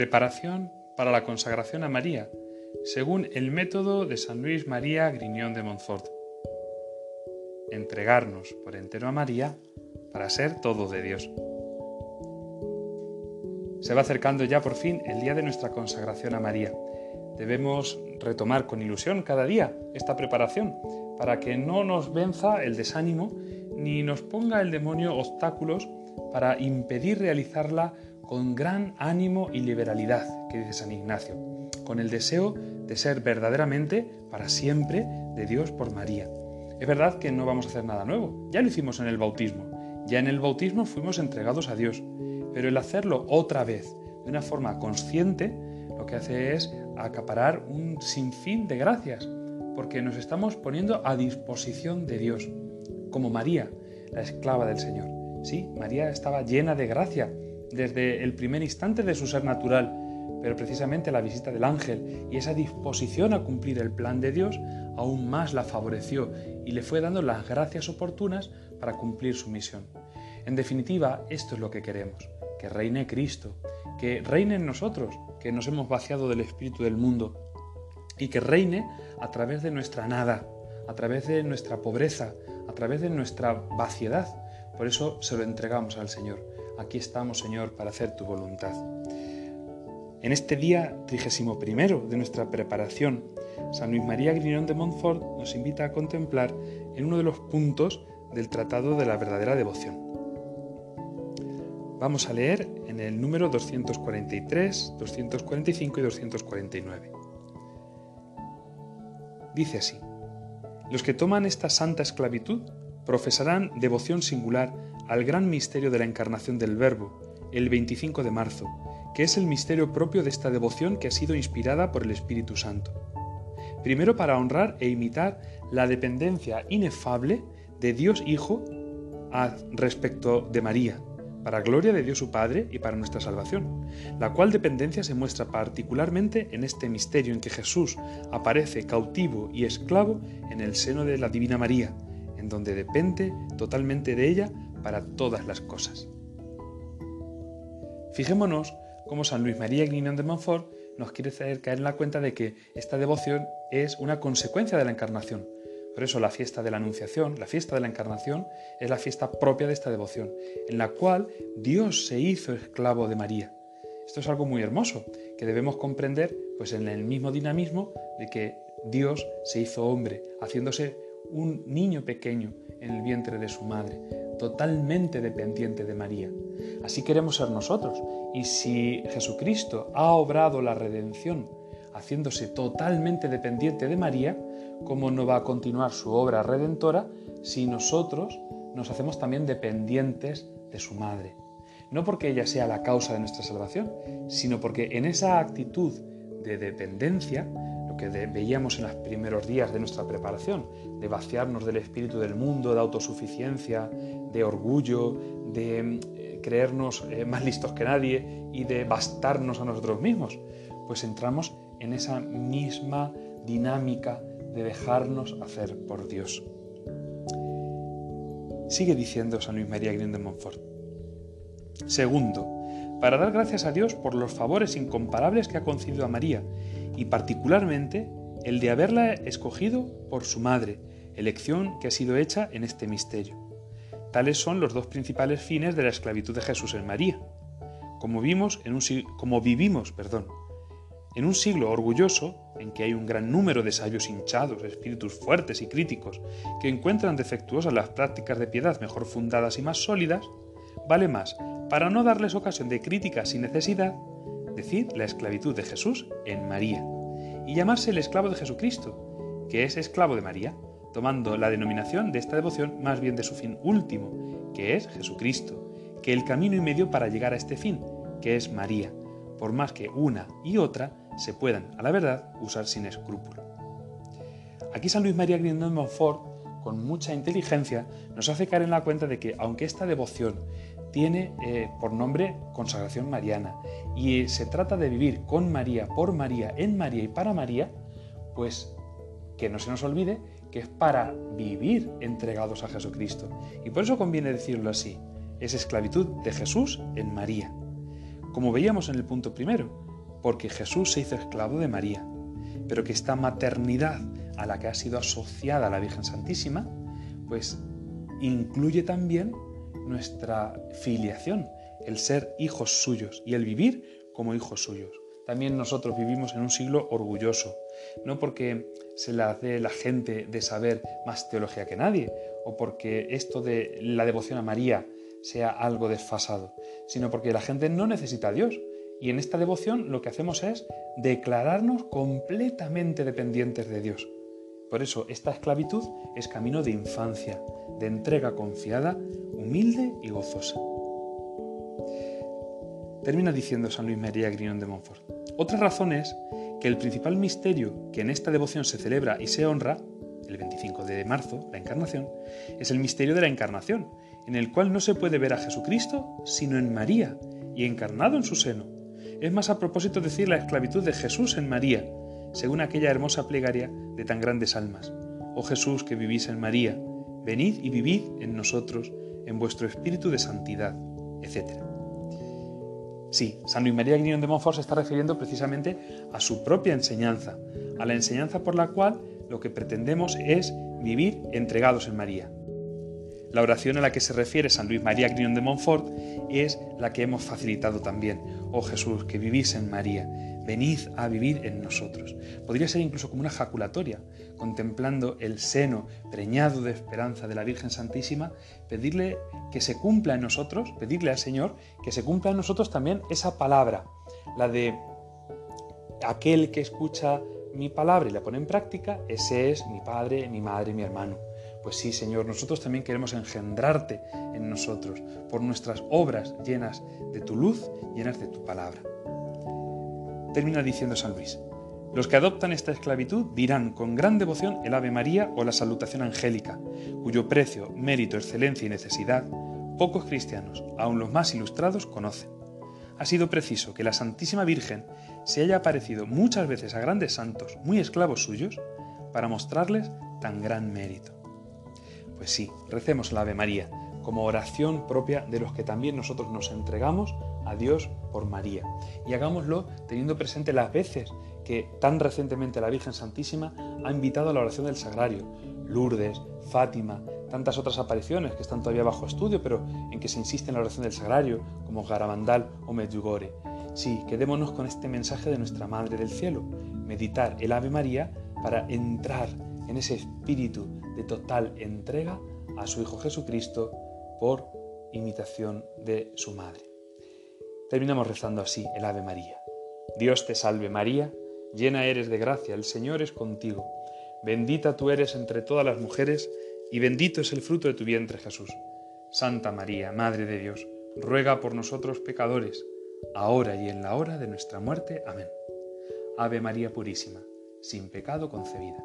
Preparación para la consagración a María, según el método de San Luis María Griñón de Montfort. Entregarnos por entero a María para ser todo de Dios. Se va acercando ya por fin el día de nuestra consagración a María. Debemos retomar con ilusión cada día esta preparación para que no nos venza el desánimo ni nos ponga el demonio obstáculos para impedir realizarla con gran ánimo y liberalidad, que dice San Ignacio, con el deseo de ser verdaderamente, para siempre, de Dios por María. Es verdad que no vamos a hacer nada nuevo, ya lo hicimos en el bautismo, ya en el bautismo fuimos entregados a Dios, pero el hacerlo otra vez, de una forma consciente, lo que hace es acaparar un sinfín de gracias, porque nos estamos poniendo a disposición de Dios, como María, la esclava del Señor. Sí, María estaba llena de gracia desde el primer instante de su ser natural, pero precisamente la visita del ángel y esa disposición a cumplir el plan de Dios aún más la favoreció y le fue dando las gracias oportunas para cumplir su misión. En definitiva, esto es lo que queremos, que reine Cristo, que reine en nosotros, que nos hemos vaciado del espíritu del mundo, y que reine a través de nuestra nada, a través de nuestra pobreza, a través de nuestra vaciedad. Por eso se lo entregamos al Señor. Aquí estamos, Señor, para hacer tu voluntad. En este día 31 de nuestra preparación, San Luis María Griñón de Montfort nos invita a contemplar en uno de los puntos del Tratado de la Verdadera Devoción. Vamos a leer en el número 243, 245 y 249. Dice así, los que toman esta santa esclavitud profesarán devoción singular al gran misterio de la encarnación del Verbo, el 25 de marzo, que es el misterio propio de esta devoción que ha sido inspirada por el Espíritu Santo. Primero para honrar e imitar la dependencia inefable de Dios Hijo respecto de María, para gloria de Dios su Padre y para nuestra salvación, la cual dependencia se muestra particularmente en este misterio en que Jesús aparece cautivo y esclavo en el seno de la Divina María, en donde depende totalmente de ella para todas las cosas. Fijémonos cómo San Luis María Guignón de Montfort nos quiere hacer caer en la cuenta de que esta devoción es una consecuencia de la encarnación, por eso la fiesta de la Anunciación, la fiesta de la Encarnación, es la fiesta propia de esta devoción, en la cual Dios se hizo esclavo de María. Esto es algo muy hermoso, que debemos comprender pues en el mismo dinamismo de que Dios se hizo hombre, haciéndose un niño pequeño en el vientre de su madre, totalmente dependiente de María. Así queremos ser nosotros, y si Jesucristo ha obrado la redención haciéndose totalmente dependiente de María, ¿cómo no va a continuar su obra redentora si nosotros nos hacemos también dependientes de su madre? No porque ella sea la causa de nuestra salvación, sino porque en esa actitud de dependencia, que veíamos en los primeros días de nuestra preparación, de vaciarnos del espíritu del mundo, de autosuficiencia, de orgullo, de eh, creernos eh, más listos que nadie y de bastarnos a nosotros mismos, pues entramos en esa misma dinámica de dejarnos hacer por Dios. Sigue diciendo San Luis María Green de Montfort. Segundo, para dar gracias a Dios por los favores incomparables que ha concedido a María y particularmente el de haberla escogido por su madre, elección que ha sido hecha en este misterio. Tales son los dos principales fines de la esclavitud de Jesús en María. Como, vimos en un, como vivimos perdón, en un siglo orgulloso, en que hay un gran número de sabios hinchados, espíritus fuertes y críticos, que encuentran defectuosas las prácticas de piedad mejor fundadas y más sólidas, vale más, para no darles ocasión de crítica sin necesidad, decir la esclavitud de Jesús en María, y llamarse el esclavo de Jesucristo, que es esclavo de María, tomando la denominación de esta devoción más bien de su fin último, que es Jesucristo, que el camino y medio para llegar a este fin, que es María, por más que una y otra se puedan, a la verdad, usar sin escrúpulo. Aquí San Luis María Grindon de Montfort, con mucha inteligencia, nos hace caer en la cuenta de que, aunque esta devoción tiene eh, por nombre consagración mariana y se trata de vivir con María, por María, en María y para María, pues que no se nos olvide que es para vivir entregados a Jesucristo. Y por eso conviene decirlo así, es esclavitud de Jesús en María. Como veíamos en el punto primero, porque Jesús se hizo esclavo de María, pero que esta maternidad a la que ha sido asociada la Virgen Santísima, pues incluye también nuestra filiación, el ser hijos suyos y el vivir como hijos suyos. También nosotros vivimos en un siglo orgulloso, no porque se la dé la gente de saber más teología que nadie, o porque esto de la devoción a María sea algo desfasado, sino porque la gente no necesita a Dios. Y en esta devoción lo que hacemos es declararnos completamente dependientes de Dios. Por eso esta esclavitud es camino de infancia, de entrega confiada, humilde y gozosa. Termina diciendo San Luis María Griñón de Montfort. Otra razón es que el principal misterio que en esta devoción se celebra y se honra, el 25 de marzo, la Encarnación, es el misterio de la Encarnación, en el cual no se puede ver a Jesucristo sino en María y encarnado en su seno. Es más a propósito decir la esclavitud de Jesús en María, según aquella hermosa plegaria de tan grandes almas. Oh Jesús que vivís en María, venid y vivid en nosotros, en vuestro espíritu de santidad, etc. Sí, San Luis María Griñón de Montfort se está refiriendo precisamente a su propia enseñanza, a la enseñanza por la cual lo que pretendemos es vivir entregados en María. La oración a la que se refiere San Luis María Griñón de Montfort es la que hemos facilitado también. Oh Jesús, que vivís en María, venid a vivir en nosotros. Podría ser incluso como una jaculatoria, contemplando el seno preñado de esperanza de la Virgen Santísima, pedirle que se cumpla en nosotros, pedirle al Señor que se cumpla en nosotros también esa palabra, la de aquel que escucha mi palabra y la pone en práctica, ese es mi padre, mi madre, mi hermano. Pues sí, Señor, nosotros también queremos engendrarte en nosotros por nuestras obras llenas de tu luz, llenas de tu palabra. Termina diciendo San Luis, los que adoptan esta esclavitud dirán con gran devoción el Ave María o la salutación angélica, cuyo precio, mérito, excelencia y necesidad pocos cristianos, aun los más ilustrados, conocen. Ha sido preciso que la Santísima Virgen se haya aparecido muchas veces a grandes santos, muy esclavos suyos, para mostrarles tan gran mérito. Pues sí, recemos la Ave María como oración propia de los que también nosotros nos entregamos a Dios por María. Y hagámoslo teniendo presente las veces que tan recientemente la Virgen Santísima ha invitado a la oración del Sagrario. Lourdes, Fátima, tantas otras apariciones que están todavía bajo estudio, pero en que se insiste en la oración del Sagrario, como Garabandal o Medjugorje. Sí, quedémonos con este mensaje de nuestra Madre del Cielo, meditar el Ave María para entrar en ese espíritu de total entrega a su Hijo Jesucristo por imitación de su Madre. Terminamos rezando así el Ave María. Dios te salve María, llena eres de gracia, el Señor es contigo. Bendita tú eres entre todas las mujeres, y bendito es el fruto de tu vientre Jesús. Santa María, Madre de Dios, ruega por nosotros pecadores, ahora y en la hora de nuestra muerte. Amén. Ave María Purísima, sin pecado concebida.